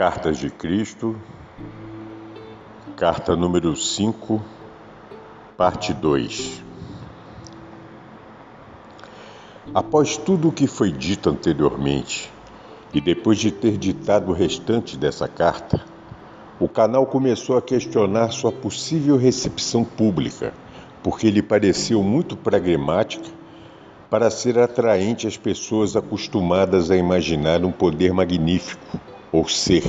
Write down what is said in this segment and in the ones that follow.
Cartas de Cristo, carta número 5, parte 2. Após tudo o que foi dito anteriormente, e depois de ter ditado o restante dessa carta, o canal começou a questionar sua possível recepção pública, porque lhe pareceu muito pragmática para ser atraente às pessoas acostumadas a imaginar um poder magnífico ou ser,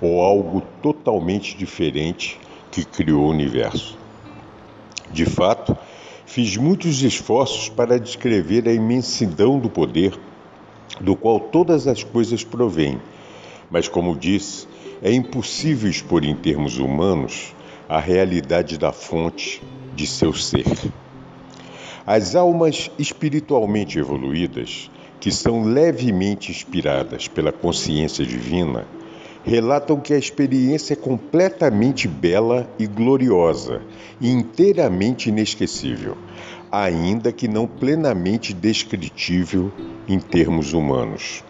ou algo totalmente diferente que criou o universo. De fato, fiz muitos esforços para descrever a imensidão do poder do qual todas as coisas provêm, mas, como disse, é impossível expor em termos humanos a realidade da fonte de seu ser. As almas espiritualmente evoluídas que são levemente inspiradas pela consciência divina, relatam que a experiência é completamente bela e gloriosa e inteiramente inesquecível, ainda que não plenamente descritível em termos humanos.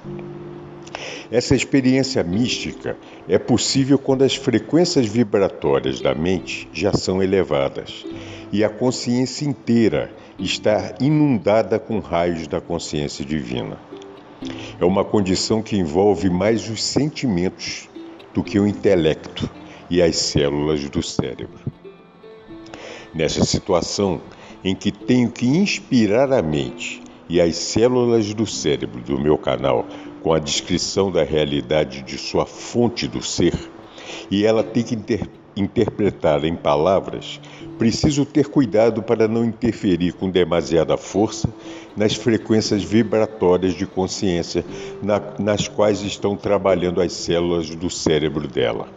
Essa experiência mística é possível quando as frequências vibratórias da mente já são elevadas e a consciência inteira está inundada com raios da consciência divina. É uma condição que envolve mais os sentimentos do que o intelecto e as células do cérebro. Nessa situação em que tenho que inspirar a mente e as células do cérebro do meu canal com a descrição da realidade de sua fonte do ser, e ela tem que interpretar interpretada em palavras, preciso ter cuidado para não interferir com demasiada força nas frequências vibratórias de consciência na, nas quais estão trabalhando as células do cérebro dela.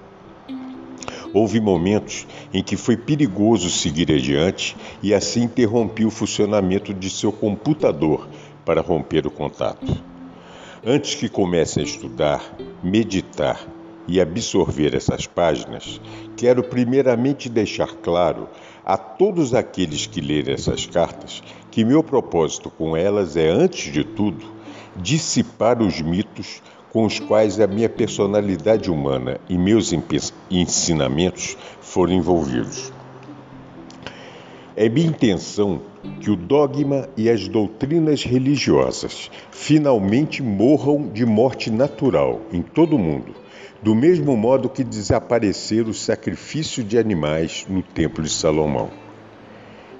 Houve momentos em que foi perigoso seguir adiante e assim interrompi o funcionamento de seu computador para romper o contato. Antes que comece a estudar, meditar e absorver essas páginas, quero primeiramente deixar claro a todos aqueles que lerem essas cartas que meu propósito com elas é, antes de tudo, dissipar os mitos com os quais a minha personalidade humana e meus ensinamentos foram envolvidos. É minha intenção que o dogma e as doutrinas religiosas finalmente morram de morte natural em todo o mundo do mesmo modo que desapareceram o sacrifício de animais no Templo de Salomão.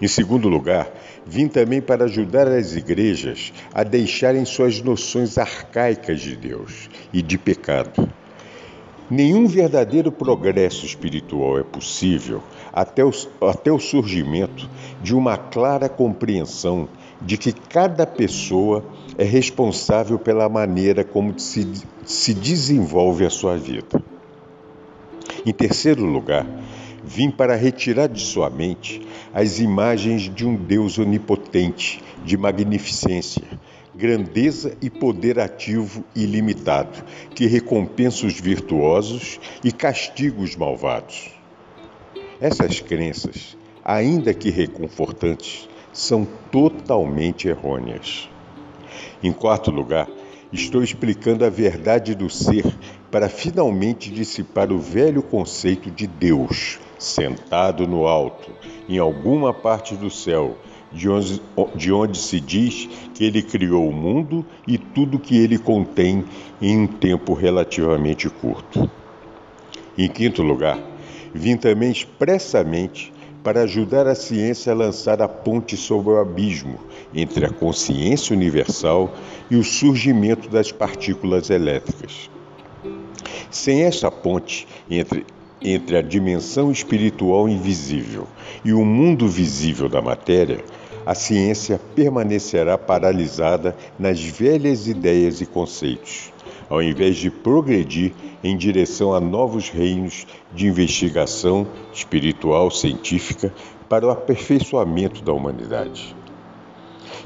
Em segundo lugar, vim também para ajudar as igrejas a deixarem suas noções arcaicas de Deus e de pecado. Nenhum verdadeiro progresso espiritual é possível até o, até o surgimento de uma clara compreensão de que cada pessoa é responsável pela maneira como se, se desenvolve a sua vida. Em terceiro lugar, vim para retirar de sua mente as imagens de um Deus onipotente, de magnificência, grandeza e poder ativo ilimitado, que recompensa os virtuosos e castiga os malvados. Essas crenças, ainda que reconfortantes, são totalmente errôneas. Em quarto lugar, estou explicando a verdade do ser para finalmente dissipar o velho conceito de Deus sentado no alto, em alguma parte do céu, de onde, de onde se diz que ele criou o mundo e tudo que ele contém em um tempo relativamente curto. Em quinto lugar, vim também expressamente para ajudar a ciência a lançar a ponte sobre o abismo entre a consciência universal e o surgimento das partículas elétricas. Sem essa ponte entre, entre a dimensão espiritual invisível e o mundo visível da matéria, a ciência permanecerá paralisada nas velhas ideias e conceitos, ao invés de progredir em direção a novos reinos de investigação espiritual científica para o aperfeiçoamento da humanidade.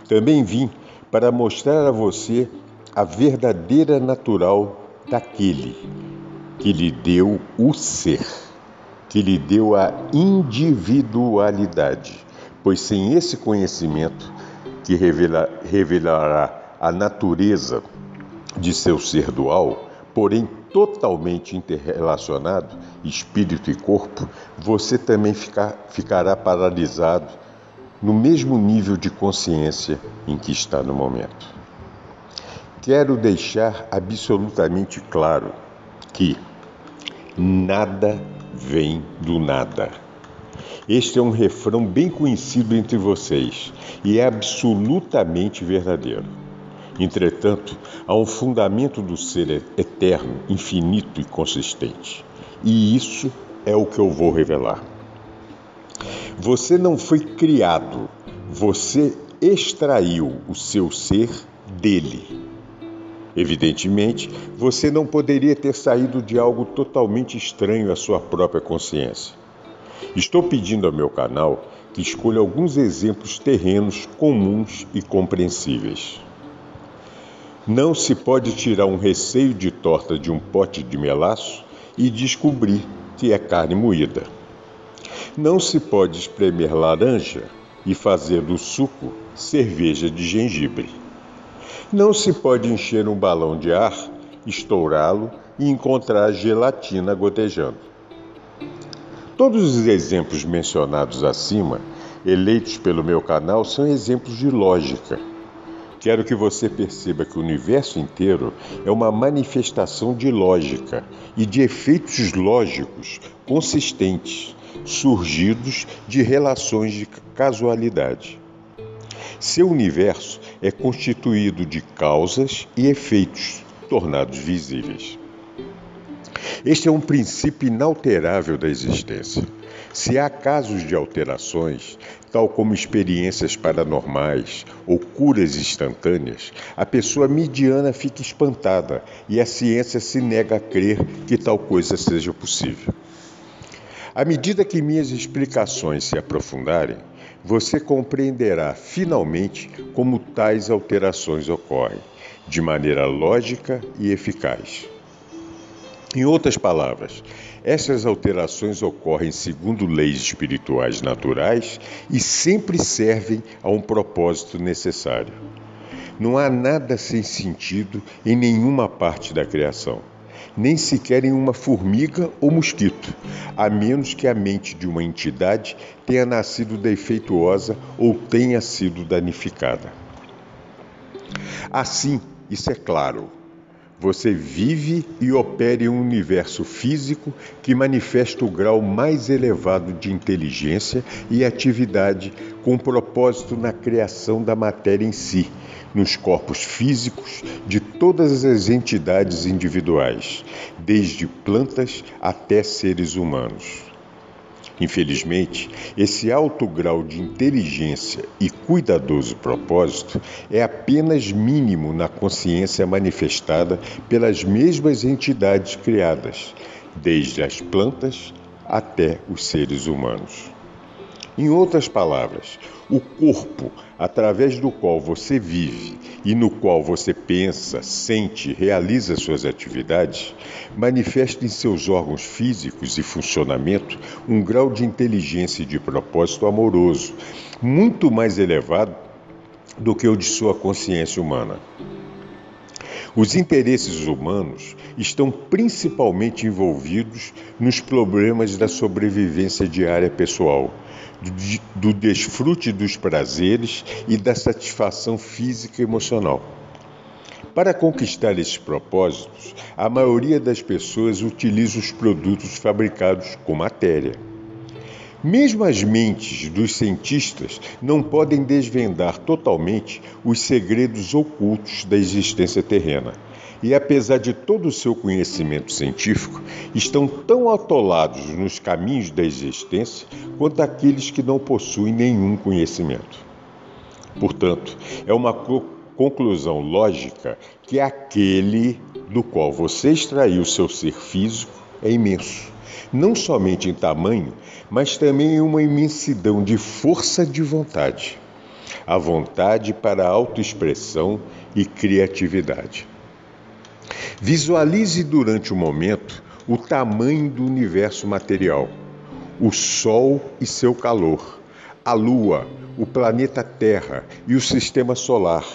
Também vim para mostrar a você a verdadeira natural daquele que lhe deu o ser, que lhe deu a individualidade, pois sem esse conhecimento que revela, revelará a natureza de seu ser dual, porém totalmente interrelacionado, espírito e corpo, você também ficar, ficará paralisado no mesmo nível de consciência em que está no momento. Quero deixar absolutamente claro que nada vem do nada. Este é um refrão bem conhecido entre vocês e é absolutamente verdadeiro. Entretanto, há um fundamento do ser eterno, infinito e consistente. E isso é o que eu vou revelar. Você não foi criado, você extraiu o seu ser dele. Evidentemente, você não poderia ter saído de algo totalmente estranho à sua própria consciência. Estou pedindo ao meu canal que escolha alguns exemplos terrenos comuns e compreensíveis. Não se pode tirar um receio de torta de um pote de melaço e descobrir que é carne moída. Não se pode espremer laranja e fazer do suco cerveja de gengibre. Não se pode encher um balão de ar, estourá-lo e encontrar gelatina gotejando. Todos os exemplos mencionados acima, eleitos pelo meu canal, são exemplos de lógica Quero que você perceba que o universo inteiro é uma manifestação de lógica e de efeitos lógicos consistentes, surgidos de relações de casualidade. Seu universo é constituído de causas e efeitos tornados visíveis. Este é um princípio inalterável da existência. Se há casos de alterações, tal como experiências paranormais ou curas instantâneas, a pessoa mediana fica espantada e a ciência se nega a crer que tal coisa seja possível. À medida que minhas explicações se aprofundarem, você compreenderá finalmente como tais alterações ocorrem, de maneira lógica e eficaz. Em outras palavras, essas alterações ocorrem segundo leis espirituais naturais e sempre servem a um propósito necessário. Não há nada sem sentido em nenhuma parte da criação, nem sequer em uma formiga ou mosquito, a menos que a mente de uma entidade tenha nascido defeituosa ou tenha sido danificada. Assim, isso é claro você vive e opera em um universo físico que manifesta o grau mais elevado de inteligência e atividade com propósito na criação da matéria em si, nos corpos físicos de todas as entidades individuais, desde plantas até seres humanos. Infelizmente, esse alto grau de inteligência e cuidadoso propósito é apenas mínimo na consciência manifestada pelas mesmas entidades criadas, desde as plantas até os seres humanos. Em outras palavras, o corpo através do qual você vive e no qual você pensa, sente, realiza suas atividades, manifesta em seus órgãos físicos e funcionamento um grau de inteligência e de propósito amoroso muito mais elevado do que o de sua consciência humana. Os interesses humanos estão principalmente envolvidos nos problemas da sobrevivência diária pessoal, do desfrute dos prazeres e da satisfação física e emocional. Para conquistar esses propósitos, a maioria das pessoas utiliza os produtos fabricados com matéria. Mesmo as mentes dos cientistas não podem desvendar totalmente os segredos ocultos da existência terrena. E apesar de todo o seu conhecimento científico, estão tão atolados nos caminhos da existência quanto aqueles que não possuem nenhum conhecimento. Portanto, é uma conclusão lógica que aquele do qual você extraiu seu ser físico é imenso, não somente em tamanho, mas também em uma imensidão de força de vontade, a vontade para autoexpressão e criatividade. Visualize durante o momento o tamanho do universo material, o Sol e seu calor, a Lua, o planeta Terra e o sistema solar,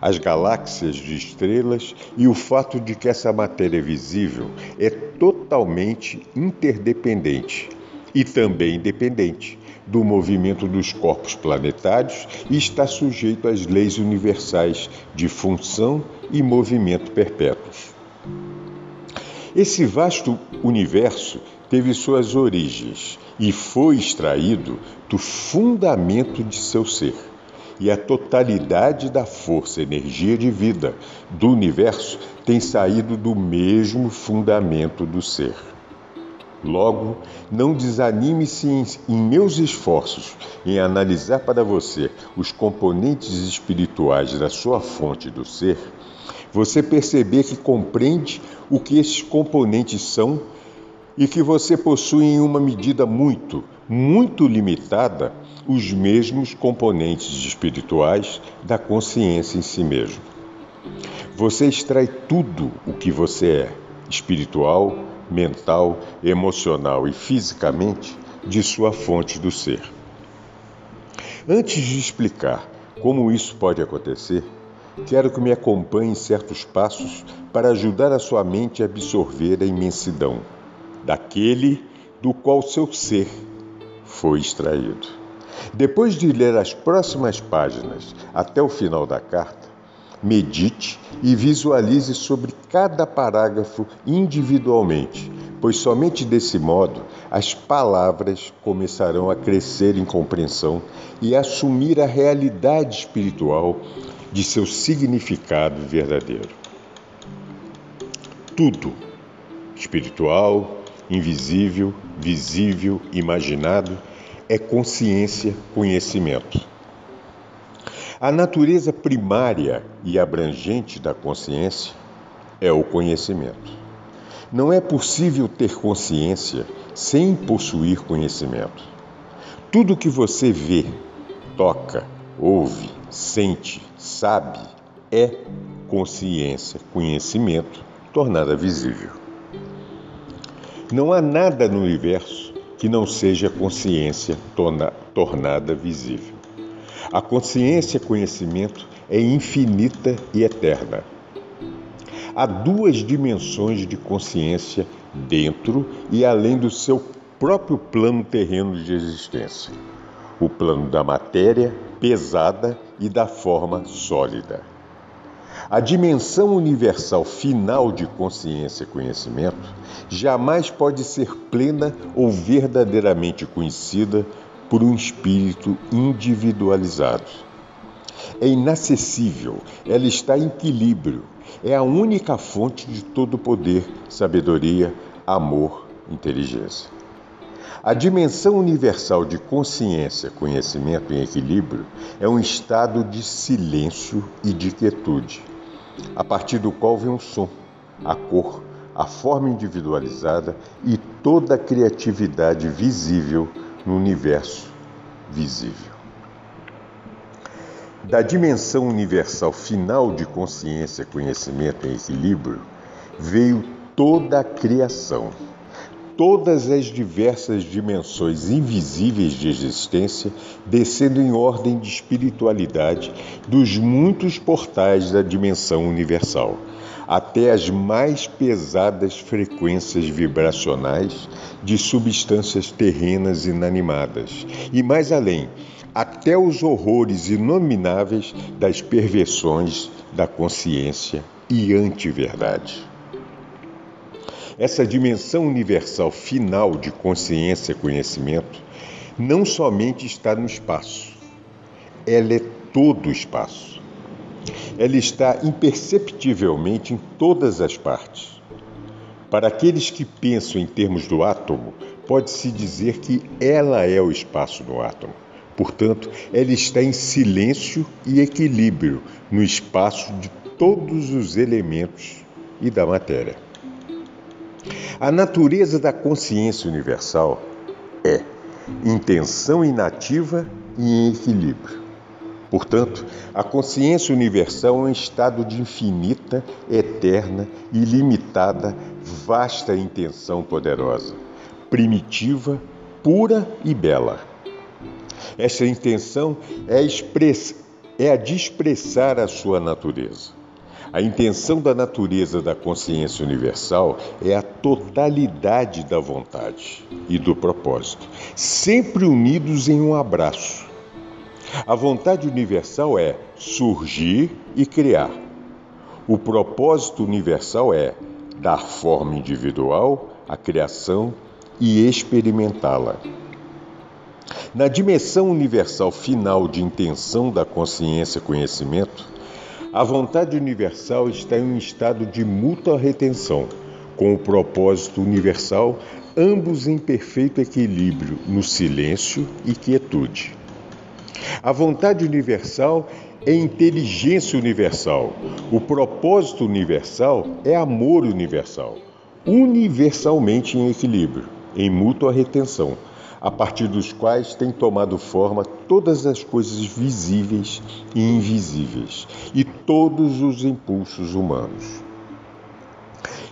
as galáxias de estrelas e o fato de que essa matéria visível é totalmente interdependente e também dependente do movimento dos corpos planetários e está sujeito às leis universais de função e movimento perpétuos. Esse vasto universo teve suas origens e foi extraído do fundamento de seu ser. E a totalidade da força, energia de vida do universo tem saído do mesmo fundamento do ser. Logo, não desanime-se em, em, meus esforços em analisar para você os componentes espirituais da sua fonte do ser, você perceber que compreende o que esses componentes são e que você possui em uma medida muito, muito limitada os mesmos componentes espirituais da consciência em si mesmo. Você extrai tudo o que você é, espiritual, mental, emocional e fisicamente, de sua fonte do ser. Antes de explicar como isso pode acontecer, quero que me acompanhe em certos passos para ajudar a sua mente a absorver a imensidão daquele do qual seu ser foi extraído. Depois de ler as próximas páginas até o final da carta, medite e visualize sobre cada parágrafo individualmente, pois somente desse modo as palavras começarão a crescer em compreensão e assumir a realidade espiritual de seu significado verdadeiro. Tudo, espiritual, invisível, visível, imaginado, é consciência, conhecimento. A natureza primária e abrangente da consciência é o conhecimento. Não é possível ter consciência sem possuir conhecimento. Tudo que você vê, toca, ouve, sente, sabe é consciência, conhecimento tornada visível. Não há nada no universo que não seja consciência torna, tornada visível. A consciência conhecimento é infinita e eterna. Há duas dimensões de consciência dentro e além do seu próprio plano terreno de existência: o plano da matéria pesada e da forma sólida. A dimensão universal final de consciência e conhecimento jamais pode ser plena ou verdadeiramente conhecida por um espírito individualizado. É inacessível, ela está em equilíbrio, é a única fonte de todo poder, sabedoria, amor, inteligência. A dimensão universal de consciência, conhecimento em equilíbrio é um estado de silêncio e de quietude a partir do qual vem o som, a cor, a forma individualizada e toda a criatividade visível no universo visível. Da dimensão universal final de consciência, conhecimento e equilíbrio, veio toda a criação todas as diversas dimensões invisíveis de existência, descendo em ordem de espiritualidade dos muitos portais da dimensão universal, até as mais pesadas frequências vibracionais de substâncias terrenas inanimadas, e mais além, até os horrores inomináveis das perversões da consciência e antiverdade. Essa dimensão universal final de consciência e conhecimento não somente está no espaço, ela é todo o espaço. Ela está imperceptivelmente em todas as partes. Para aqueles que pensam em termos do átomo, pode-se dizer que ela é o espaço do átomo, Portanto, ela está em silêncio e equilíbrio no espaço de todos os elementos e da matéria. A natureza da consciência universal é intenção inativa e em equilíbrio. Portanto, a consciência universal é um estado de infinita, eterna, ilimitada, vasta intenção poderosa, primitiva, pura e bela. Esta intenção é, express... é a de expressar a sua natureza. A intenção da natureza da consciência universal é a totalidade da vontade e do propósito, sempre unidos em um abraço. A vontade universal é surgir e criar. O propósito universal é dar forma individual à criação e experimentá-la. Na dimensão universal final de intenção da consciência-conhecimento, a vontade universal está em um estado de mútua retenção, com o propósito universal, ambos em perfeito equilíbrio no silêncio e quietude. A vontade universal é inteligência universal. O propósito universal é amor universal, universalmente em equilíbrio, em mútua retenção a partir dos quais têm tomado forma todas as coisas visíveis e invisíveis e todos os impulsos humanos.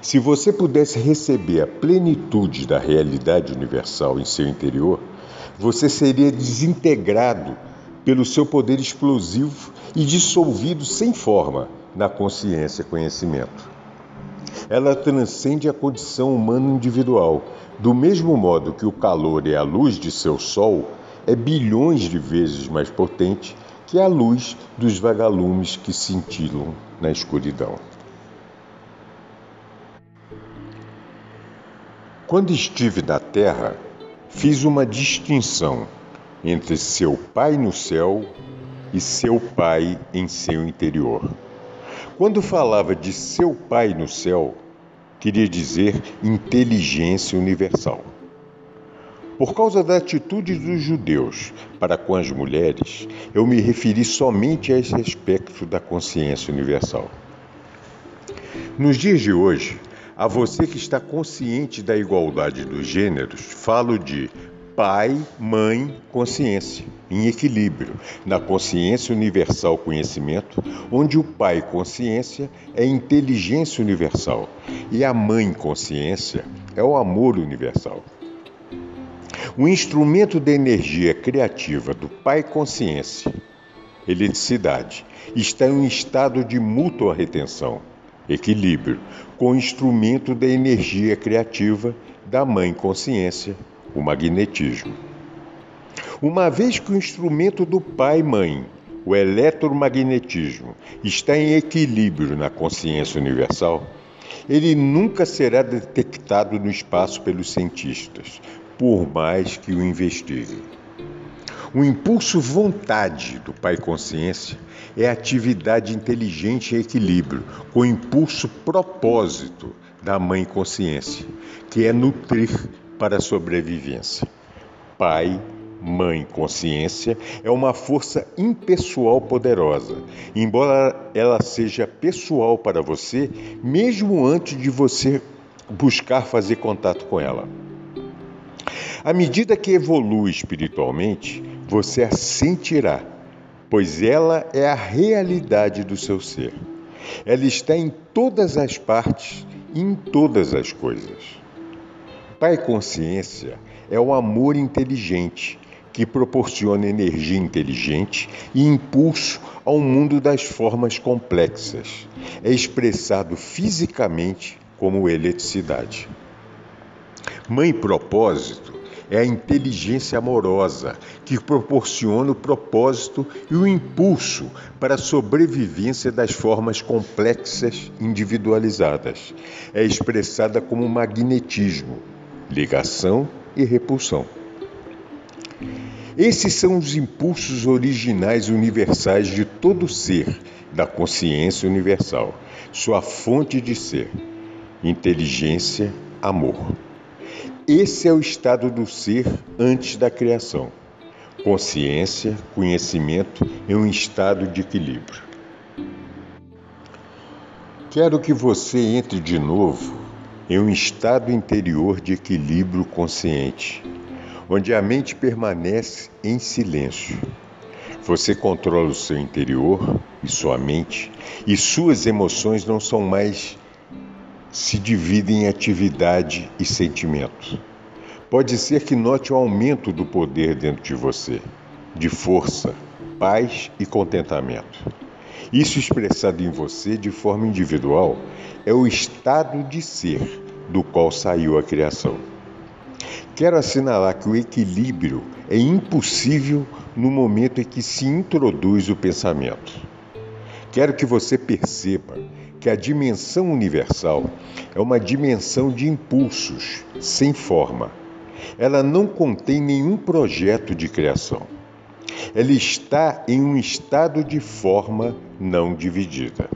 Se você pudesse receber a plenitude da realidade universal em seu interior, você seria desintegrado pelo seu poder explosivo e dissolvido sem forma na consciência conhecimento. Ela transcende a condição humana individual do mesmo modo que o calor é a luz de seu sol, é bilhões de vezes mais potente que a luz dos vagalumes que cintilam na escuridão. Quando estive na terra, fiz uma distinção entre seu Pai no céu e seu Pai em seu interior. Quando falava de seu Pai no céu, queria dizer inteligência universal. Por causa da atitude dos judeus para com as mulheres, eu me referi somente a esse aspecto da consciência universal. Nos dias de hoje, a você que está consciente da igualdade dos gêneros, falo de pai, mãe, consciência, em equilíbrio, na consciência universal conhecimento, onde o pai consciência é inteligência universal e a mãe consciência é o amor universal. O instrumento da energia criativa do pai consciência, eletricidade, está em um estado de mútua retenção, equilíbrio, com o instrumento da energia criativa da mãe consciência, o magnetismo. Uma vez que o instrumento do pai-mãe, o eletromagnetismo, está em equilíbrio na consciência universal, ele nunca será detectado no espaço pelos cientistas, por mais que o investiguem. O impulso vontade do Pai Consciência é atividade inteligente em equilíbrio com o impulso propósito da Mãe Consciência, que é nutrir para a sobrevivência. Pai, mãe, consciência é uma força impessoal poderosa, embora ela seja pessoal para você, mesmo antes de você buscar fazer contato com ela. À medida que evolui espiritualmente, você a sentirá, pois ela é a realidade do seu ser. Ela está em todas as partes em todas as coisas. Pai Consciência é o amor inteligente que proporciona energia inteligente e impulso ao mundo das formas complexas. É expressado fisicamente como eletricidade. Mãe Propósito é a inteligência amorosa que proporciona o propósito e o impulso para a sobrevivência das formas complexas individualizadas. É expressada como magnetismo, ligação e repulsão. Esses são os impulsos originais universais de todo ser da consciência universal, sua fonte de ser, inteligência, amor. Esse é o estado do ser antes da criação. consciência, conhecimento em um estado de equilíbrio. Quero que você entre de novo em um estado interior de equilíbrio consciente, onde a mente permanece em silêncio. Você controla o seu interior e sua mente, e suas emoções não são mais se dividem em atividade e sentimento. Pode ser que note o aumento do poder dentro de você, de força, paz e contentamento. Isso expressado em você de forma individual é o estado de ser do qual saiu a criação. Quero assinalar que o equilíbrio é impossível no momento em que se introduz o pensamento. Quero que você perceba que a dimensão universal é uma dimensão de impulsos, sem forma ela não contém nenhum projeto de criação. Ela está em um estado de forma não dividida.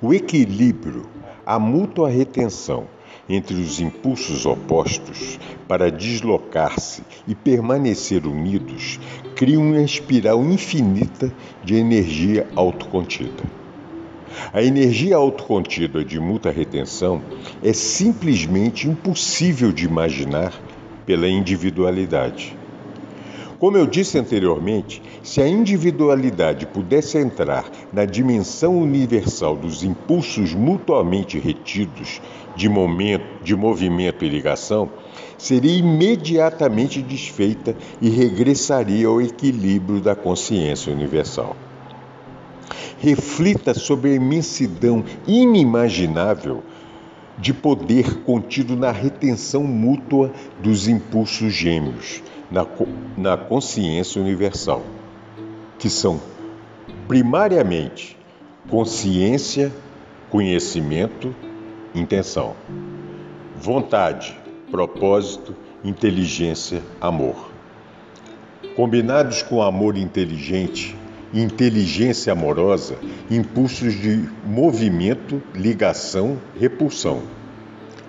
O equilíbrio, a mútua retenção entre os impulsos opostos para deslocar-se e permanecer unidos cria uma espiral infinita de energia autocontida. A energia autocontida de muita retenção é simplesmente impossível de imaginar pela individualidade. Como eu disse anteriormente, se a individualidade pudesse entrar na dimensão universal dos impulsos mutuamente retidos de, momento, de movimento e ligação, seria imediatamente desfeita e regressaria ao equilíbrio da consciência universal. Reflita sobre a imensidão inimaginável de poder contido na retenção mútua dos impulsos gêmeos na, na consciência universal, que são primariamente consciência, conhecimento, intenção, vontade, propósito, inteligência, amor. Combinados com amor inteligente, inteligência amorosa, impulsos de movimento, ligação, repulsão.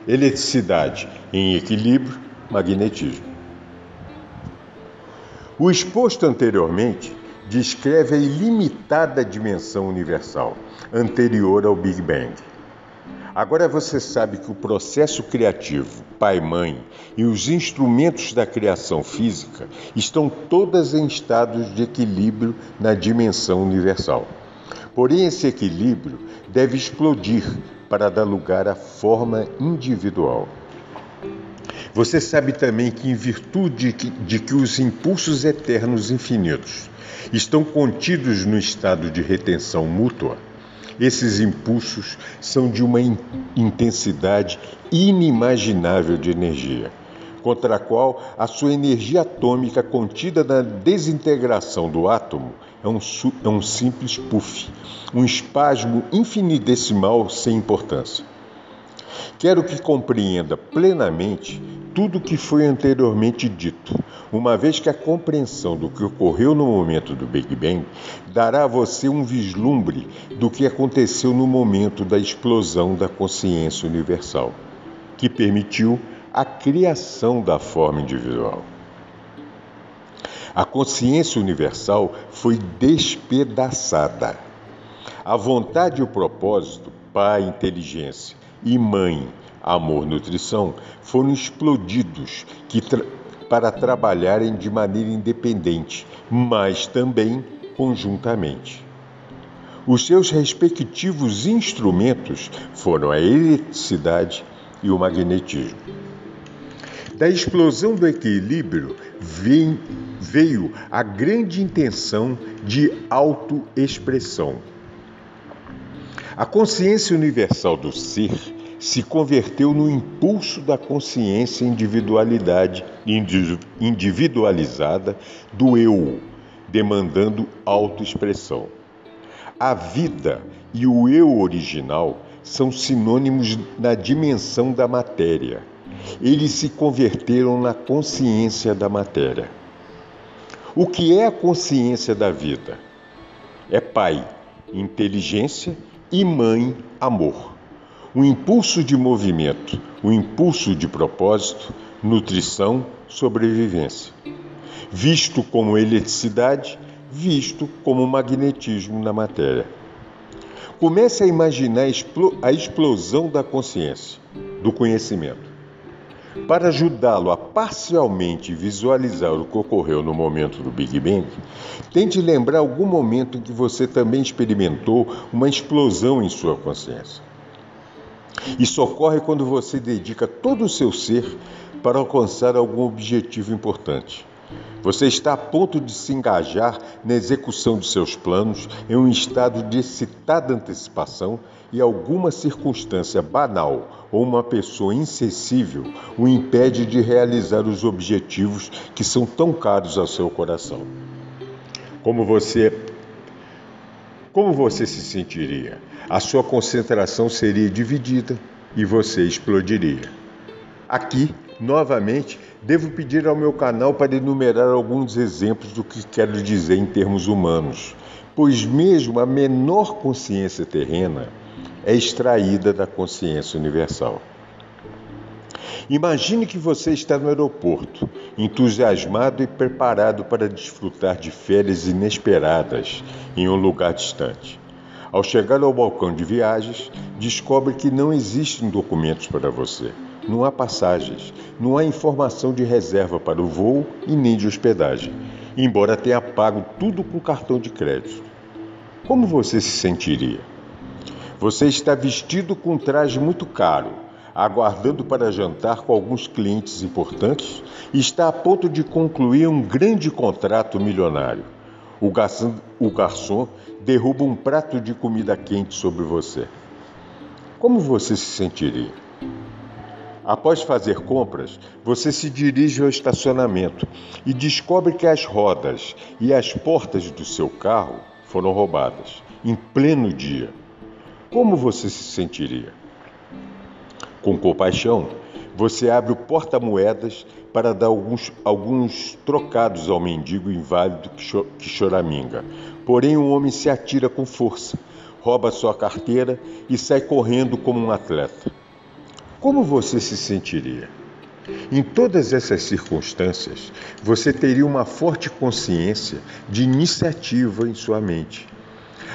Eletricidade em equilíbrio, magnetismo. O exposto anteriormente descreve a ilimitada dimensão universal, anterior ao Big Bang. Agora você sabe que o processo criativo, pai-mãe e os instrumentos da criação física estão todas em estados de equilíbrio na dimensão universal. Porém, esse equilíbrio deve explodir para dar lugar à forma individual. Você sabe também que, em virtude de que os impulsos eternos infinitos estão contidos no estado de retenção mútua, esses impulsos são de uma intensidade inimaginável de energia, contra a qual a sua energia atômica contida na desintegração do átomo é um, é um simples puff, um espasmo infinitesimal sem importância. Quero que compreenda plenamente tudo o que foi anteriormente dito, uma vez que a compreensão do que ocorreu no momento do Big Bang dará a você um vislumbre do que aconteceu no momento da explosão da consciência universal, que permitiu a criação da forma individual. A consciência universal foi despedaçada. A vontade e o propósito, pai, inteligência e mãe, amor, nutrição, foram explodidos que tra para trabalharem de maneira independente, mas também conjuntamente. Os seus respectivos instrumentos foram a eletricidade e o magnetismo. Da explosão do equilíbrio veio a grande intenção de autoexpressão. A consciência universal do ser se converteu no impulso da consciência individualidade individualizada do eu, demandando autoexpressão. A vida e o eu original são sinônimos na dimensão da matéria. Eles se converteram na consciência da matéria. O que é a consciência da vida? É pai, inteligência e mãe, amor um impulso de movimento, um impulso de propósito, nutrição, sobrevivência. visto como eletricidade, visto como magnetismo na matéria. Comece a imaginar a explosão da consciência, do conhecimento. Para ajudá-lo a parcialmente visualizar o que ocorreu no momento do Big Bang, tente lembrar algum momento em que você também experimentou uma explosão em sua consciência. Isso ocorre quando você dedica todo o seu ser para alcançar algum objetivo importante. Você está a ponto de se engajar na execução de seus planos em um estado de excitada antecipação e alguma circunstância banal ou uma pessoa insensível o impede de realizar os objetivos que são tão caros ao seu coração. Como você como você se sentiria? A sua concentração seria dividida e você explodiria. Aqui, novamente, devo pedir ao meu canal para enumerar alguns exemplos do que quero dizer em termos humanos, pois mesmo a menor consciência terrena é extraída da consciência universal. Imagine que você está no aeroporto, entusiasmado e preparado para desfrutar de férias inesperadas em um lugar distante. Ao chegar ao balcão de viagens, descobre que não existem documentos para você. Não há passagens, não há informação de reserva para o voo e nem de hospedagem, embora tenha pago tudo com cartão de crédito. Como você se sentiria? Você está vestido com um traje muito caro, aguardando para jantar com alguns clientes importantes e está a ponto de concluir um grande contrato milionário. O garçom, o garçom derruba um prato de comida quente sobre você. Como você se sentiria? Após fazer compras, você se dirige ao estacionamento e descobre que as rodas e as portas do seu carro foram roubadas em pleno dia. Como você se sentiria? Com compaixão, você abre o porta-moedas para dar alguns, alguns trocados ao mendigo inválido que, cho que choraminga. Porém, o homem se atira com força, rouba sua carteira e sai correndo como um atleta. Como você se sentiria? Em todas essas circunstâncias, você teria uma forte consciência de iniciativa em sua mente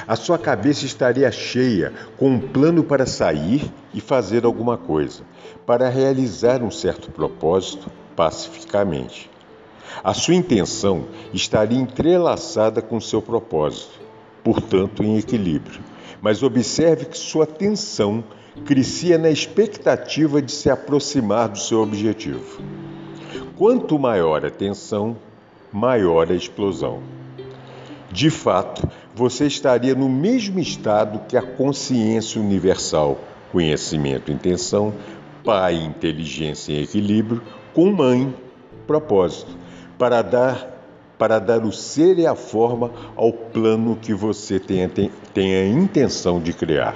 a sua cabeça estaria cheia com um plano para sair e fazer alguma coisa, para realizar um certo propósito pacificamente. A sua intenção estaria entrelaçada com seu propósito, portanto em equilíbrio. Mas observe que sua atenção crescia na expectativa de se aproximar do seu objetivo. Quanto maior a tensão, maior a explosão. De fato, você estaria no mesmo estado que a consciência universal, conhecimento, intenção, pai, inteligência e equilíbrio, com mãe, propósito, para dar para dar o ser e a forma ao plano que você tem, tem, tem a intenção de criar.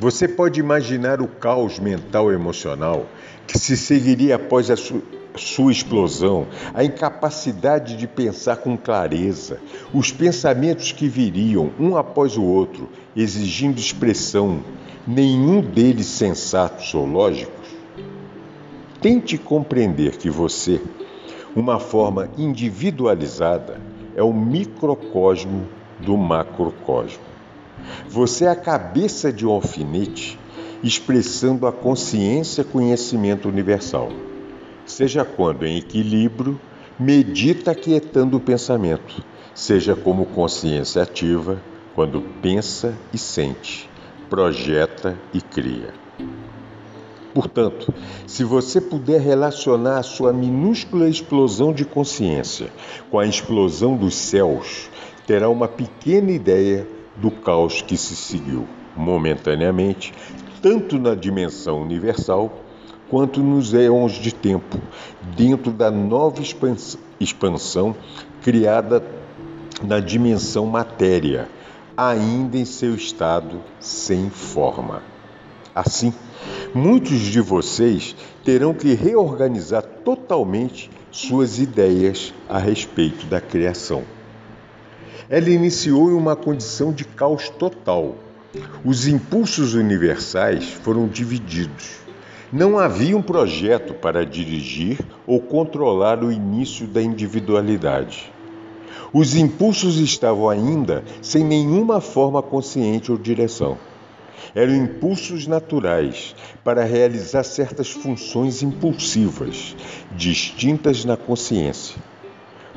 Você pode imaginar o caos mental e emocional que se seguiria após a, su sua explosão, a incapacidade de pensar com clareza, os pensamentos que viriam um após o outro, exigindo expressão, nenhum deles sensatos ou lógicos? Tente compreender que você, uma forma individualizada, é o microcosmo do macrocosmo. Você é a cabeça de um alfinete expressando a consciência conhecimento universal seja quando em equilíbrio, medita aquietando o pensamento, seja como consciência ativa, quando pensa e sente, projeta e cria. Portanto, se você puder relacionar a sua minúscula explosão de consciência com a explosão dos céus, terá uma pequena ideia do caos que se seguiu, momentaneamente, tanto na dimensão universal quanto nos éons de tempo, dentro da nova expansão criada na dimensão matéria, ainda em seu estado sem forma. Assim, muitos de vocês terão que reorganizar totalmente suas ideias a respeito da criação. Ela iniciou em uma condição de caos total. Os impulsos universais foram divididos Não havia um projeto para dirigir ou controlar o início da individualidade. Os impulsos estavam ainda sem nenhuma forma consciente ou direção. Eram impulsos naturais para realizar certas funções impulsivas, distintas na consciência.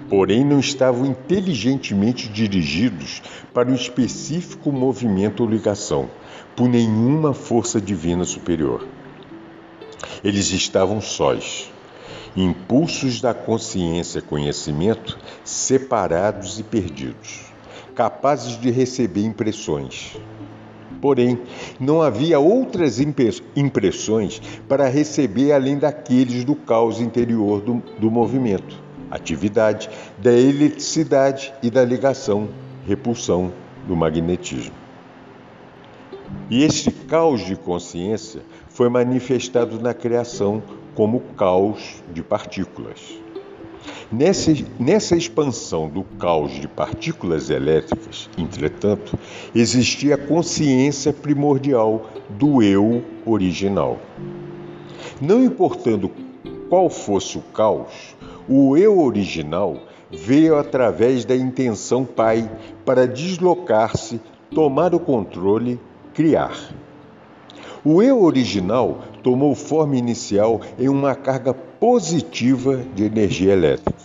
Porém, não estavam inteligentemente dirigidos para um específico movimento ou ligação, por nenhuma força divina superior. Eles estavam sós, impulsos da consciência conhecimento separados e perdidos, capazes de receber impressões. Porém, não havia outras impressões para receber além daqueles do caos interior do, do movimento, atividade, da eletricidade e da ligação, repulsão do magnetismo. E este caos de consciência foi manifestado na criação como caos de partículas. Nessa, nessa expansão do caos de partículas elétricas, entretanto, existia a consciência primordial do eu original. Não importando qual fosse o caos, o eu original veio através da intenção Pai para deslocar-se, tomar o controle, criar. O eu original tomou forma inicial em uma carga positiva de energia elétrica.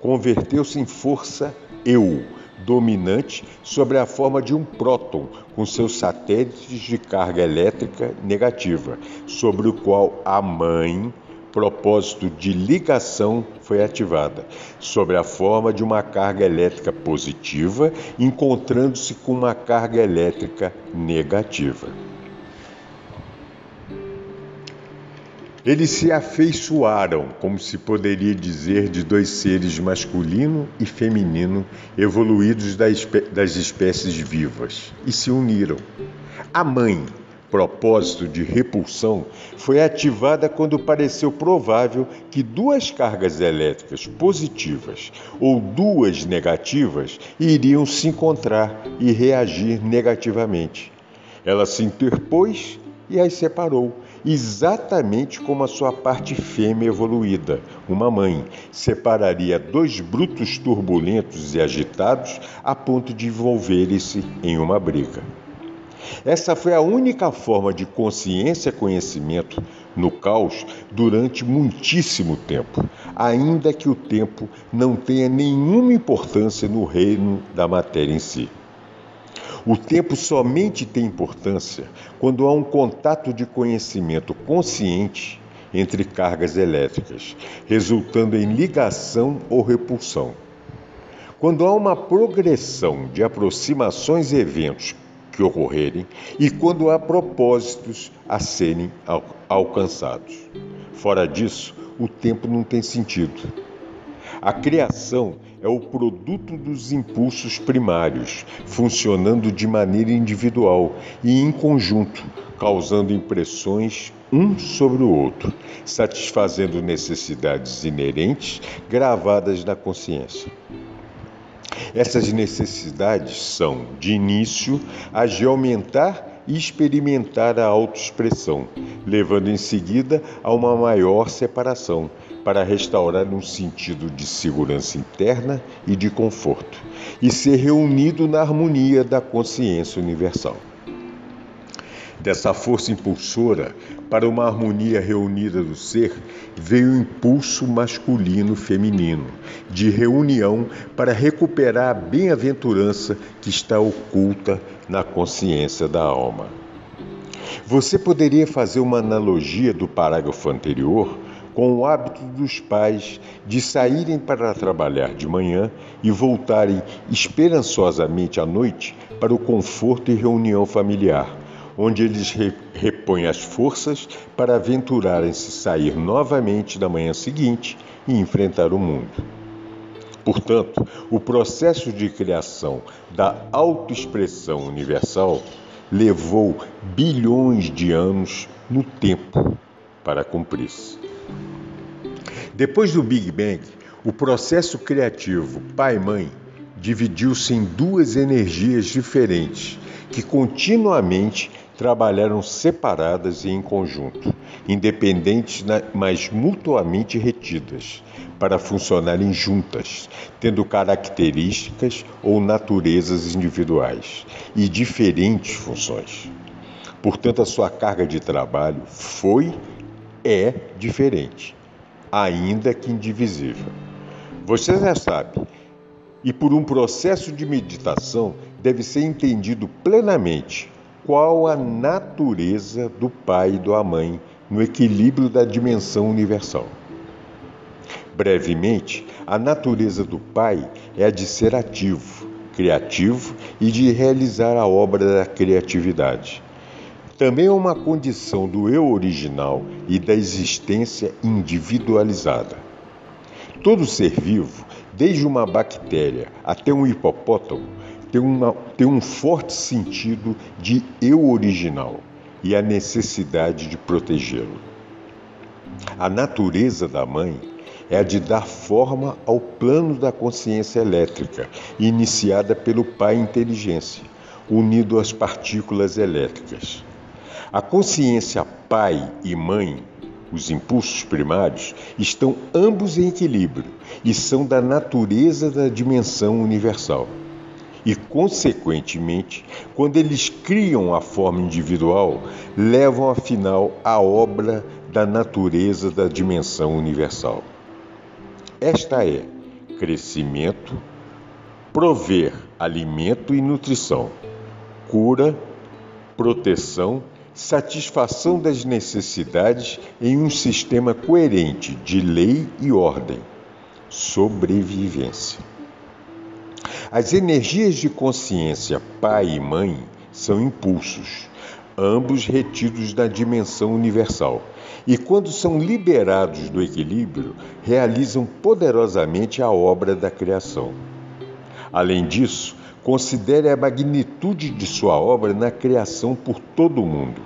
Converteu-se em força eu, dominante sobre a forma de um próton com seus satélites de carga elétrica negativa, sobre o qual a mãe, propósito de ligação, foi ativada, sobre a forma de uma carga elétrica positiva, encontrando-se com uma carga elétrica negativa. Eles se afeiçoaram, como se poderia dizer, de dois seres masculino e feminino evoluídos das espécies vivas e se uniram. A mãe, propósito de repulsão, foi ativada quando pareceu provável que duas cargas elétricas positivas ou duas negativas iriam se encontrar e reagir negativamente. Ela se interpôs e as separou exatamente como a sua parte fêmea evoluída, uma mãe, separaria dois brutos turbulentos e agitados a ponto de envolverem-se em uma briga. Essa foi a única forma de consciência conhecimento no caos durante muitíssimo tempo, ainda que o tempo não tenha nenhuma importância no reino da matéria em si. O tempo somente tem importância quando há um contato de conhecimento consciente entre cargas elétricas, resultando em ligação ou repulsão. Quando há uma progressão de aproximações e eventos que ocorrerem e quando há propósitos a serem alcançados. Fora disso, o tempo não tem sentido. A criação é o produto dos impulsos primários, funcionando de maneira individual e em conjunto, causando impressões um sobre o outro, satisfazendo necessidades inerentes gravadas na consciência. Essas necessidades são, de início, as de aumentar experimentar a autoexpressão, levando em seguida a uma maior separação, para restaurar um sentido de segurança interna e de conforto, e ser reunido na harmonia da consciência universal. Dessa força impulsora para uma harmonia reunida do ser, veio o impulso masculino-feminino, de reunião para recuperar a bem-aventurança que está oculta na consciência da alma. Você poderia fazer uma analogia do parágrafo anterior com o hábito dos pais de saírem para trabalhar de manhã e voltarem esperançosamente à noite para o conforto e reunião familiar onde eles repõem as forças para aventurarem-se sair novamente da manhã seguinte e enfrentar o mundo. Portanto, o processo de criação da autoexpressão universal levou bilhões de anos no tempo para cumprir-se. Depois do Big Bang, o processo criativo pai-mãe dividiu-se em duas energias diferentes que continuamente trabalharam separadas e em conjunto, independentes, mas mutuamente retidas, para funcionarem juntas, tendo características ou naturezas individuais e diferentes funções. Portanto, a sua carga de trabalho foi, é diferente, ainda que indivisível. Você já sabe, e por um processo de meditação deve ser entendido plenamente qual a natureza do pai e da mãe no equilíbrio da dimensão universal. Brevemente, a natureza do pai é a de ser ativo, criativo e de realizar a obra da criatividade. Também é uma condição do eu original e da existência individualizada. Todo ser vivo, desde uma bactéria até um hipopótamo, tem, uma, tem um forte sentido de eu original e a necessidade de protegê-lo. A natureza da mãe é a de dar forma ao plano da consciência elétrica, iniciada pelo pai inteligência, unido às partículas elétricas. A consciência pai e mãe, os impulsos primários, estão ambos em equilíbrio e são da natureza da dimensão universal e, consequentemente, quando eles criam a forma individual, levam afinal a obra da natureza da dimensão universal. Esta é crescimento, prover alimento e nutrição, cura, proteção, satisfação das necessidades em um sistema coerente de lei e ordem, sobrevivência. As energias de consciência pai e mãe são impulsos, ambos retidos da dimensão universal, e quando são liberados do equilíbrio, realizam poderosamente a obra da criação. Além disso, considere a magnitude de sua obra na criação por todo o mundo.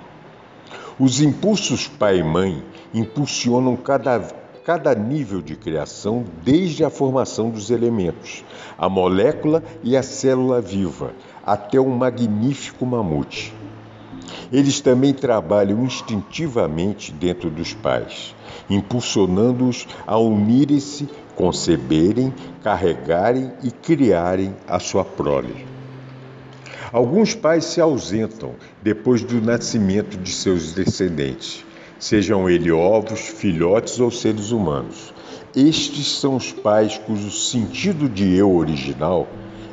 Os impulsos pai e mãe impulsionam cada cada nível de criação, desde a formação dos elementos, a molécula e a célula viva, até o magnífico mamute. Eles também trabalham instintivamente dentro dos pais, impulsionando-os a unirem-se, conceberem, carregarem e criarem a sua prole. Alguns pais se ausentam depois do nascimento de seus descendentes sejam eles ovos, filhotes ou seres humanos. Estes são os pais cujo sentido de eu original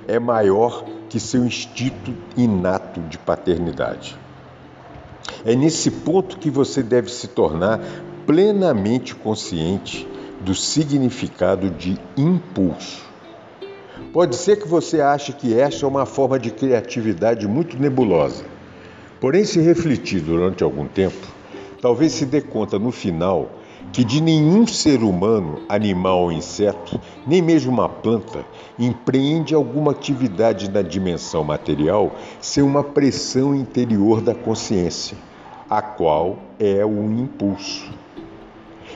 é maior que seu instinto inato de paternidade. É nesse ponto que você deve se tornar plenamente consciente do significado de impulso. Pode ser que você ache que esta é uma forma de criatividade muito nebulosa. Porém, se refletir durante algum tempo, talvez se dê conta no final que de nenhum ser humano, animal ou inseto, nem mesmo uma planta, empreende alguma atividade na dimensão material sem uma pressão interior da consciência, a qual é o impulso.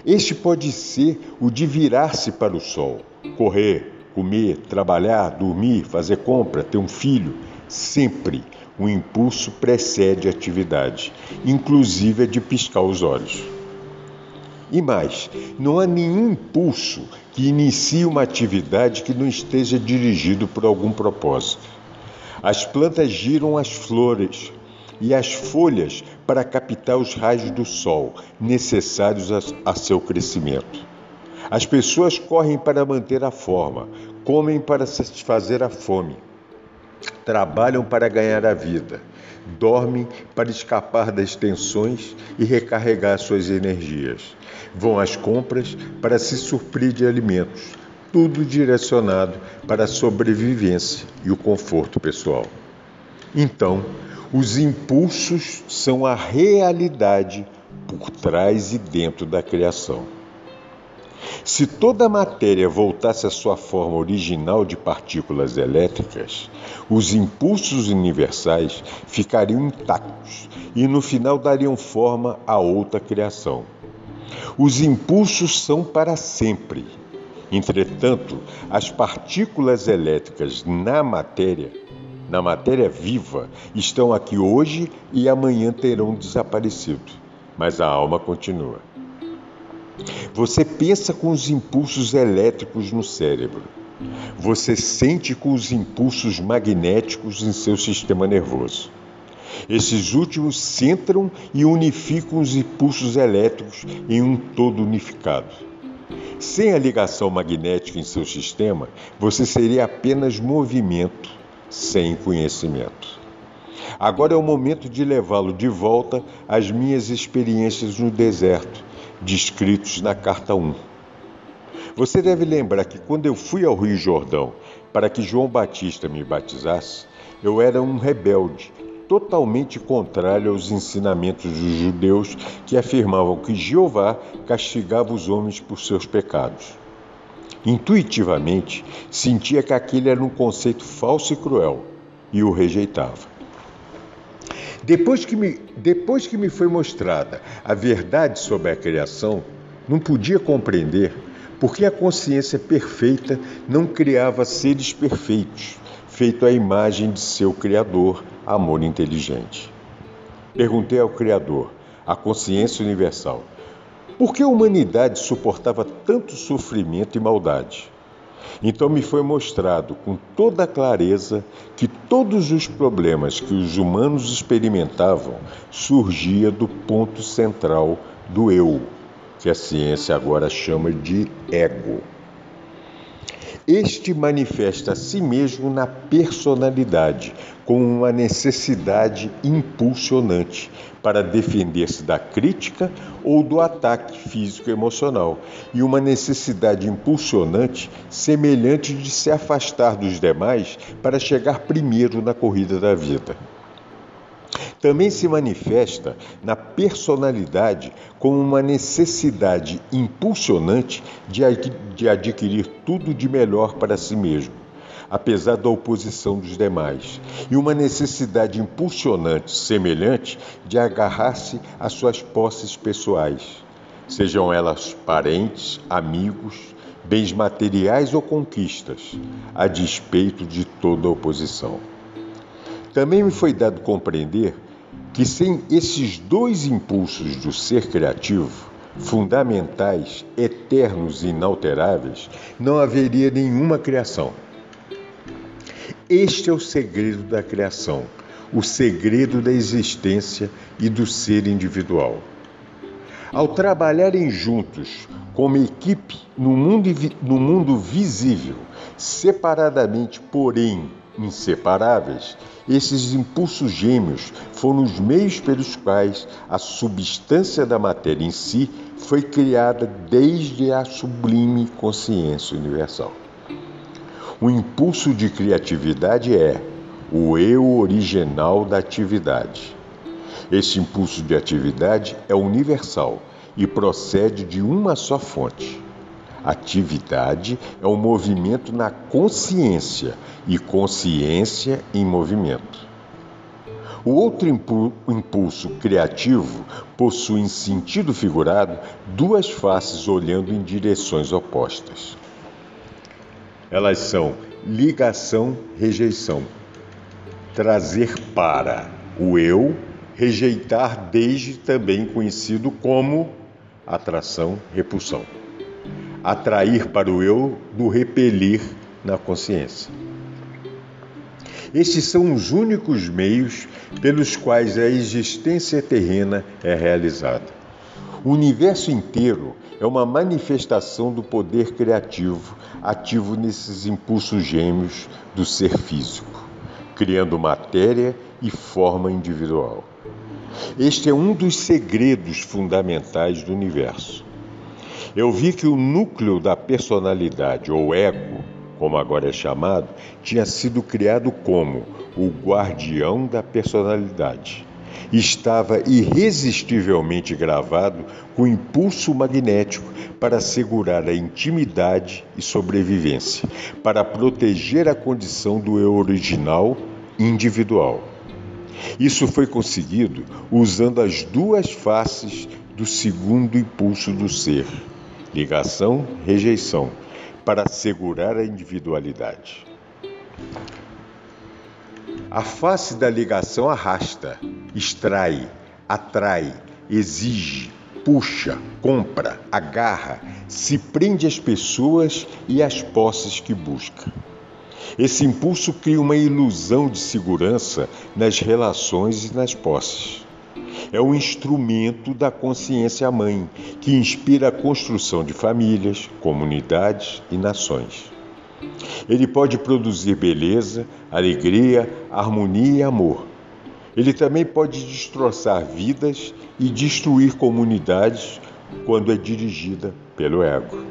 Este pode ser o de virar-se para o sol, correr, comer, trabalhar, dormir, fazer compra, ter um filho, sempre o impulso precede a atividade, inclusive a de piscar os olhos. E mais, não há nenhum impulso que inicie uma atividade que não esteja dirigido por algum propósito. As plantas giram as flores e as folhas para captar os raios do sol necessários a, a seu crescimento. As pessoas correm para manter a forma, comem para satisfazer a fome trabalham para ganhar a vida, dormem para escapar das tensões e recarregar suas energias, vão às compras para se suprir de alimentos, tudo direcionado para a sobrevivência e o conforto pessoal. Então, os impulsos são a realidade por trás e dentro da criação. Se toda a matéria voltasse à sua forma original de partículas elétricas, os impulsos universais ficariam intactos e no final dariam forma a outra criação. Os impulsos são para sempre. Entretanto, as partículas elétricas na matéria na matéria viva, estão aqui hoje e amanhã terão desaparecido, mas a alma continua. Você pensa com os impulsos elétricos no cérebro. Você sente com os impulsos magnéticos em seu sistema nervoso. Esses últimos centram e unificam os impulsos elétricos em um todo unificado. Sem a ligação magnética em seu sistema, você seria apenas movimento, sem conhecimento. Agora é o momento de levá-lo de volta às minhas experiências no deserto, descritos na carta 1. Você deve lembrar que quando eu fui ao Rio Jordão para que João Batista me batizasse, eu era um rebelde, totalmente contrário aos ensinamentos dos judeus que afirmavam que Jeová castigava os homens por seus pecados. Intuitivamente, sentia que aquele era um conceito falso e cruel e o rejeitava. Depois que, me, depois que me foi mostrada a verdade sobre a criação, não podia compreender porque a consciência perfeita não criava seres perfeitos, feito à imagem de seu Criador, amor inteligente. Perguntei ao Criador, a consciência universal, por que a humanidade suportava tanto sofrimento e maldade? Então me foi mostrado com toda clareza que todos os problemas que os humanos experimentavam surgia do ponto central do eu, que a ciência agora chama de ego. Este manifesta a si mesmo na personalidade, com uma necessidade impulsionante para defender-se da crítica ou do ataque físico-emocional, e uma necessidade impulsionante semelhante de se afastar dos demais para chegar primeiro na corrida da vida. Também se manifesta na personalidade como uma necessidade impulsionante de, de adquirir tudo de melhor para si mesmo, apesar da oposição dos demais, e uma necessidade impulsionante semelhante de agarrar-se às suas posses pessoais, sejam elas parentes, amigos, bens materiais ou conquistas, a despeito de toda oposição. Também me foi dado compreender que sem esses dois impulsos do ser criativo, fundamentais, eternos e inalteráveis, não haveria nenhuma criação. Este é o segredo da criação, o segredo da existência e do ser individual. Ao trabalharem juntos como equipe no mundo, no mundo visível, separadamente, porém inseparáveis, esses impulsos gêmeos foram os meios pelos quais a substância da matéria em si foi criada desde a sublime consciência universal. O impulso de criatividade é o eu original da atividade. Esse impulso de atividade é universal e procede de uma só fonte. Atividade é um movimento na consciência e consciência em movimento. O outro impulso criativo possui em sentido figurado duas faces olhando em direções opostas. Elas são ligação, rejeição. Trazer para o eu, rejeitar desde também conhecido como atração, repulsão atrair para o eu do repelir na consciência. Estes são os únicos meios pelos quais a existência terrena é realizada. O universo inteiro é uma manifestação do poder criativo ativo nesses impulsos gêmeos do ser físico, criando matéria e forma individual. Este é um dos segredos fundamentais do universo. Eu vi que o núcleo da personalidade, ou ego, como agora é chamado, tinha sido criado como o guardião da personalidade. Estava irresistivelmente gravado com impulso magnético para assegurar a intimidade e sobrevivência, para proteger a condição do eu original individual. Isso foi conseguido usando as duas faces do segundo impulso do ser ligação, rejeição, para assegurar a individualidade. A face da ligação arrasta, extrai, atrai, exige, puxa, compra, agarra, se prende às pessoas e às posses que busca. Esse impulso cria uma ilusão de segurança nas relações e nas posses. É o instrumento da consciência mãe que inspira a construção de famílias, comunidades e nações. Ele pode produzir beleza, alegria, harmonia e amor. Ele também pode destroçar vidas e destruir comunidades quando é dirigida pelo ego.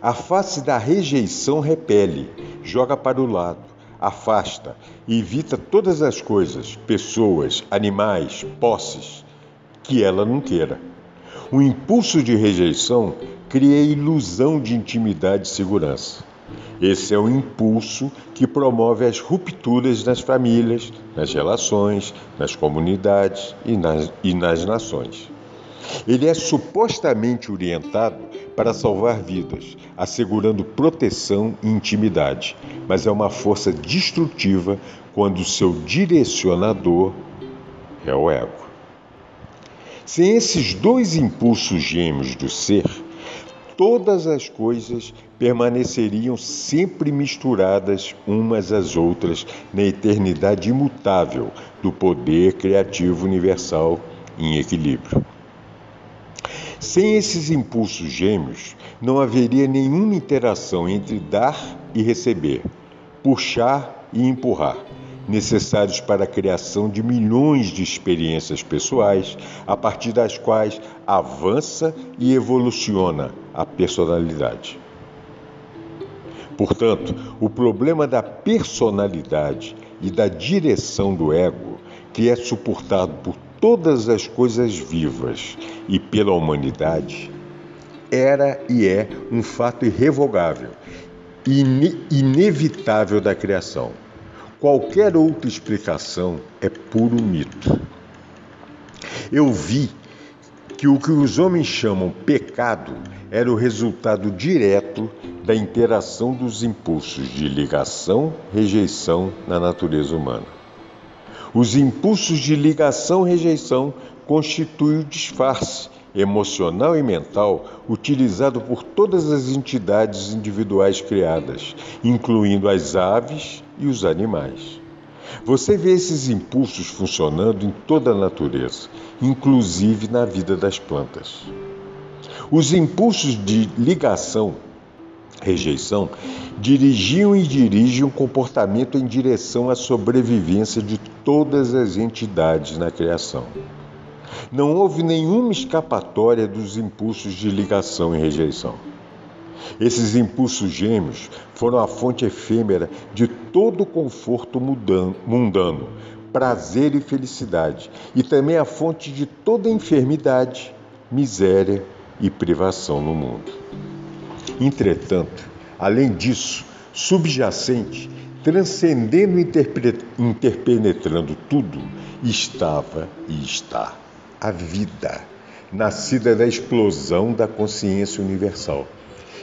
A face da rejeição repele, joga para o lado, afasta e evita todas as coisas, pessoas, animais, posses que ela não queira. O impulso de rejeição cria ilusão de intimidade e segurança. Esse é o impulso que promove as rupturas nas famílias, nas relações, nas comunidades e nas, e nas nações. Ele é supostamente orientado para salvar vidas, assegurando proteção e intimidade, mas é uma força destrutiva quando seu direcionador é o ego. Sem esses dois impulsos gêmeos do ser, todas as coisas permaneceriam sempre misturadas umas às outras na eternidade imutável do poder criativo universal em equilíbrio. Sem esses impulsos gêmeos, não haveria nenhuma interação entre dar e receber, puxar e empurrar, necessários para a criação de milhões de experiências pessoais, a partir das quais avança e evoluciona a personalidade. Portanto, o problema da personalidade e da direção do ego, que é suportado por todas as coisas vivas e pela humanidade, era e é um fato irrevogável, ine inevitável da criação. Qualquer outra explicação é puro mito. Eu vi que o que os homens chamam pecado era o resultado direto da interação dos impulsos de ligação, rejeição na natureza humana. Os impulsos de ligação rejeição constituem o disfarce emocional e mental utilizado por todas as entidades individuais criadas, incluindo as aves e os animais. Você vê esses impulsos funcionando em toda a natureza, inclusive na vida das plantas. Os impulsos de ligação, rejeição, dirigiam e dirigem o comportamento em direção à sobrevivência de todas as entidades na criação. Não houve nenhuma escapatória dos impulsos de ligação e rejeição. Esses impulsos gêmeos foram a fonte efêmera de todo o conforto mundano, prazer e felicidade, e também a fonte de toda enfermidade, miséria e privação no mundo. Entretanto, além disso, subjacente, transcendendo e interpenetrando tudo, estava e está a vida, nascida da explosão da consciência universal,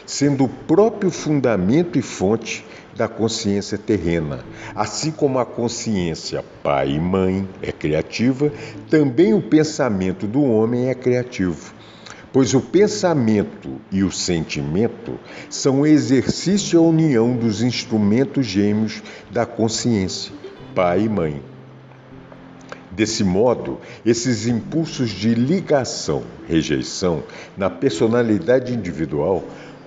sendo o próprio fundamento e fonte da consciência terrena. Assim como a consciência pai e mãe é criativa, também o pensamento do homem é criativo pois o pensamento e o sentimento são o exercício e a união dos instrumentos gêmeos da consciência, pai e mãe. Desse modo, esses impulsos de ligação, rejeição na personalidade individual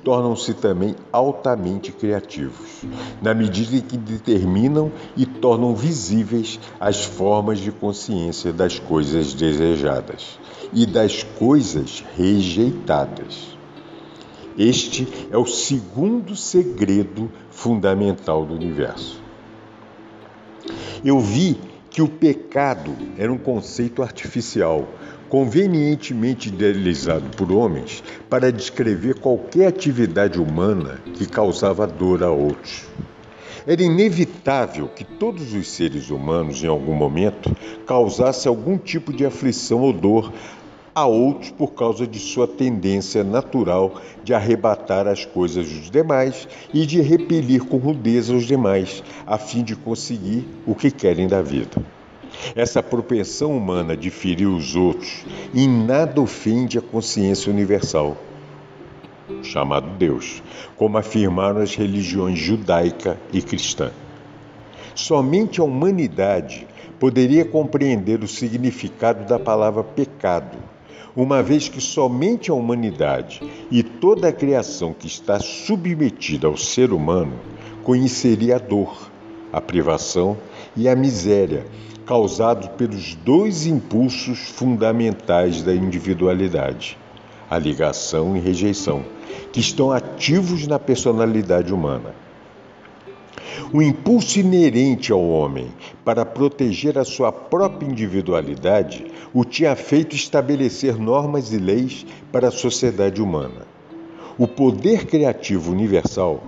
tornam-se também altamente criativos, na medida em que determinam e tornam visíveis as formas de consciência das coisas desejadas e das coisas rejeitadas. Este é o segundo segredo fundamental do universo. Eu vi que o pecado era um conceito artificial, convenientemente idealizado por homens para descrever qualquer atividade humana que causava dor a outros. Era inevitável que todos os seres humanos, em algum momento, causassem algum tipo de aflição ou dor a outros por causa de sua tendência natural de arrebatar as coisas dos demais e de repelir com rudeza os demais, a fim de conseguir o que querem da vida. Essa propensão humana de ferir os outros em nada ofende a consciência universal, chamado Deus, como afirmaram as religiões judaica e cristã. Somente a humanidade poderia compreender o significado da palavra pecado, uma vez que somente a humanidade e toda a criação que está submetida ao ser humano conheceria a dor, a privação e a miséria causados pelos dois impulsos fundamentais da individualidade, a ligação e rejeição, que estão ativos na personalidade humana. O impulso inerente ao homem para proteger a sua própria individualidade o tinha feito estabelecer normas e leis para a sociedade humana. O poder criativo universal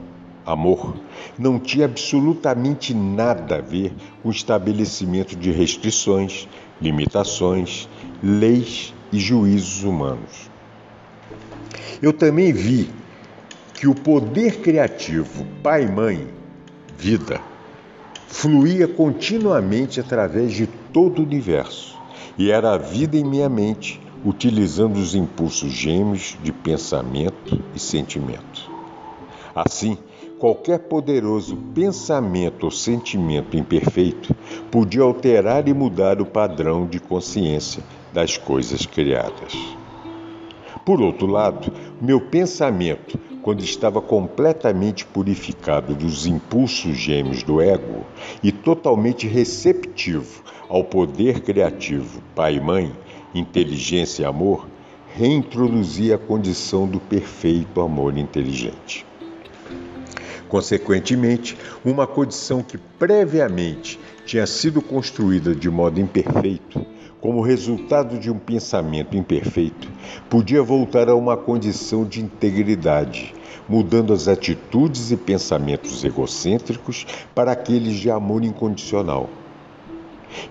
amor, não tinha absolutamente nada a ver com o estabelecimento de restrições, limitações, leis e juízos humanos. Eu também vi que o poder criativo pai-mãe, vida, fluía continuamente através de todo o universo e era a vida em minha mente, utilizando os impulsos gêmeos de pensamento e sentimento. Assim, qualquer poderoso pensamento ou sentimento imperfeito podia alterar e mudar o padrão de consciência das coisas criadas. Por outro lado, meu pensamento, quando estava completamente purificado dos impulsos gêmeos do ego e totalmente receptivo ao poder criativo pai e mãe, inteligência e amor, reintroduzia a condição do perfeito amor inteligente. Consequentemente, uma condição que previamente tinha sido construída de modo imperfeito, como resultado de um pensamento imperfeito, podia voltar a uma condição de integridade, mudando as atitudes e pensamentos egocêntricos para aqueles de amor incondicional.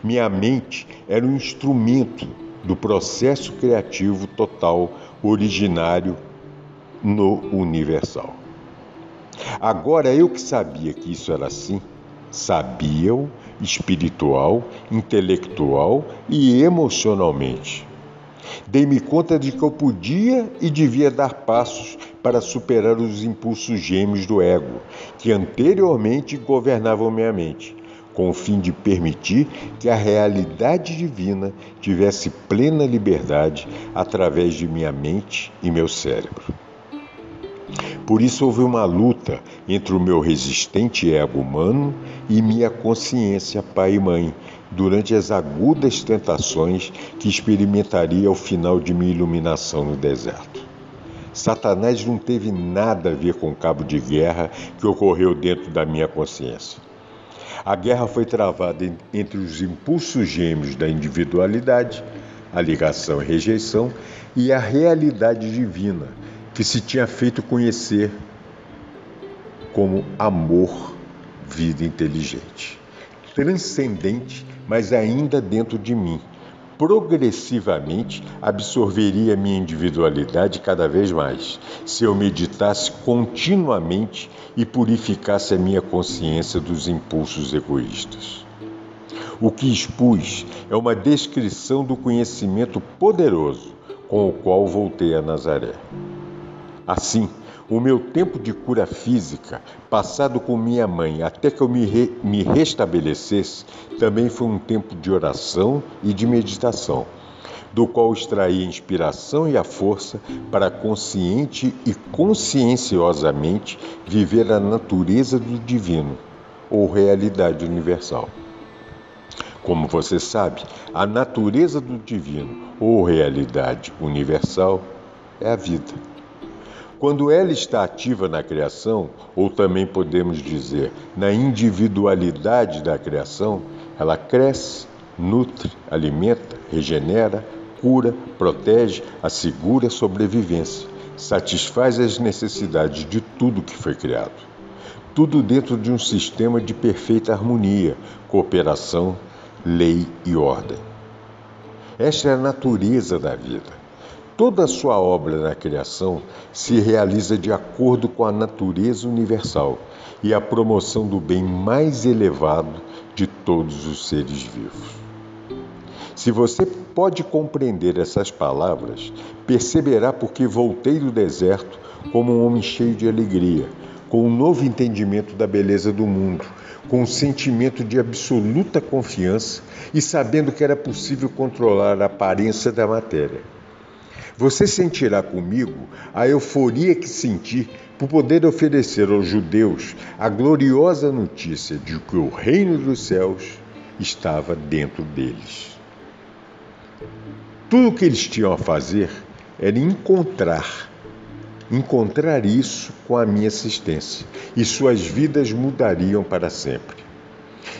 Minha mente era um instrumento do processo criativo total originário no universal. Agora eu que sabia que isso era assim, sabia-o espiritual, intelectual e emocionalmente. Dei-me conta de que eu podia e devia dar passos para superar os impulsos gêmeos do ego, que anteriormente governavam minha mente, com o fim de permitir que a realidade divina tivesse plena liberdade através de minha mente e meu cérebro. Por isso houve uma luta entre o meu resistente ego humano e minha consciência pai e mãe, durante as agudas tentações que experimentaria ao final de minha iluminação no deserto. Satanás não teve nada a ver com o cabo de guerra que ocorreu dentro da minha consciência. A guerra foi travada entre os impulsos gêmeos da individualidade, a ligação e rejeição, e a realidade divina, que se tinha feito conhecer como amor, vida inteligente, transcendente, mas ainda dentro de mim. Progressivamente absorveria minha individualidade cada vez mais, se eu meditasse continuamente e purificasse a minha consciência dos impulsos egoístas. O que expus é uma descrição do conhecimento poderoso com o qual voltei a Nazaré. Assim, o meu tempo de cura física, passado com minha mãe até que eu me, re, me restabelecesse, também foi um tempo de oração e de meditação, do qual extraí a inspiração e a força para consciente e conscienciosamente viver a natureza do divino, ou realidade universal. Como você sabe, a natureza do divino, ou realidade universal, é a vida. Quando ela está ativa na criação, ou também podemos dizer na individualidade da criação, ela cresce, nutre, alimenta, regenera, cura, protege, assegura a sobrevivência, satisfaz as necessidades de tudo que foi criado. Tudo dentro de um sistema de perfeita harmonia, cooperação, lei e ordem. Esta é a natureza da vida toda a sua obra na criação se realiza de acordo com a natureza universal e a promoção do bem mais elevado de todos os seres vivos. Se você pode compreender essas palavras, perceberá porque voltei do deserto como um homem cheio de alegria, com um novo entendimento da beleza do mundo, com um sentimento de absoluta confiança e sabendo que era possível controlar a aparência da matéria. Você sentirá comigo a euforia que senti por poder oferecer aos judeus a gloriosa notícia de que o reino dos céus estava dentro deles. Tudo o que eles tinham a fazer era encontrar, encontrar isso com a minha assistência, e suas vidas mudariam para sempre.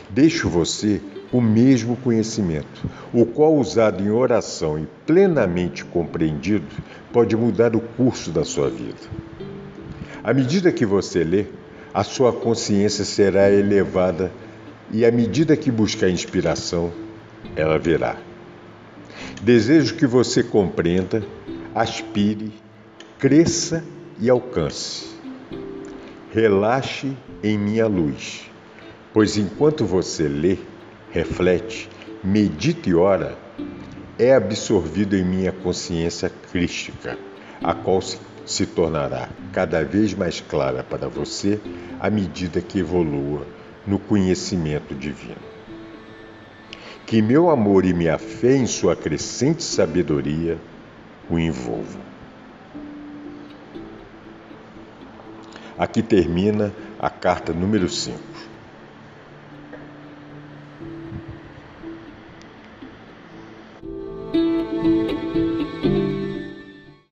Deixo você o mesmo conhecimento, o qual, usado em oração e plenamente compreendido, pode mudar o curso da sua vida. À medida que você lê, a sua consciência será elevada e, à medida que buscar inspiração, ela verá. Desejo que você compreenda, aspire, cresça e alcance. Relaxe em minha luz, pois enquanto você lê, reflete, medita e ora, é absorvido em minha consciência crística, a qual se, se tornará cada vez mais clara para você à medida que evolua no conhecimento divino que meu amor e minha fé em sua crescente sabedoria o envolvam. Aqui termina a carta número 5.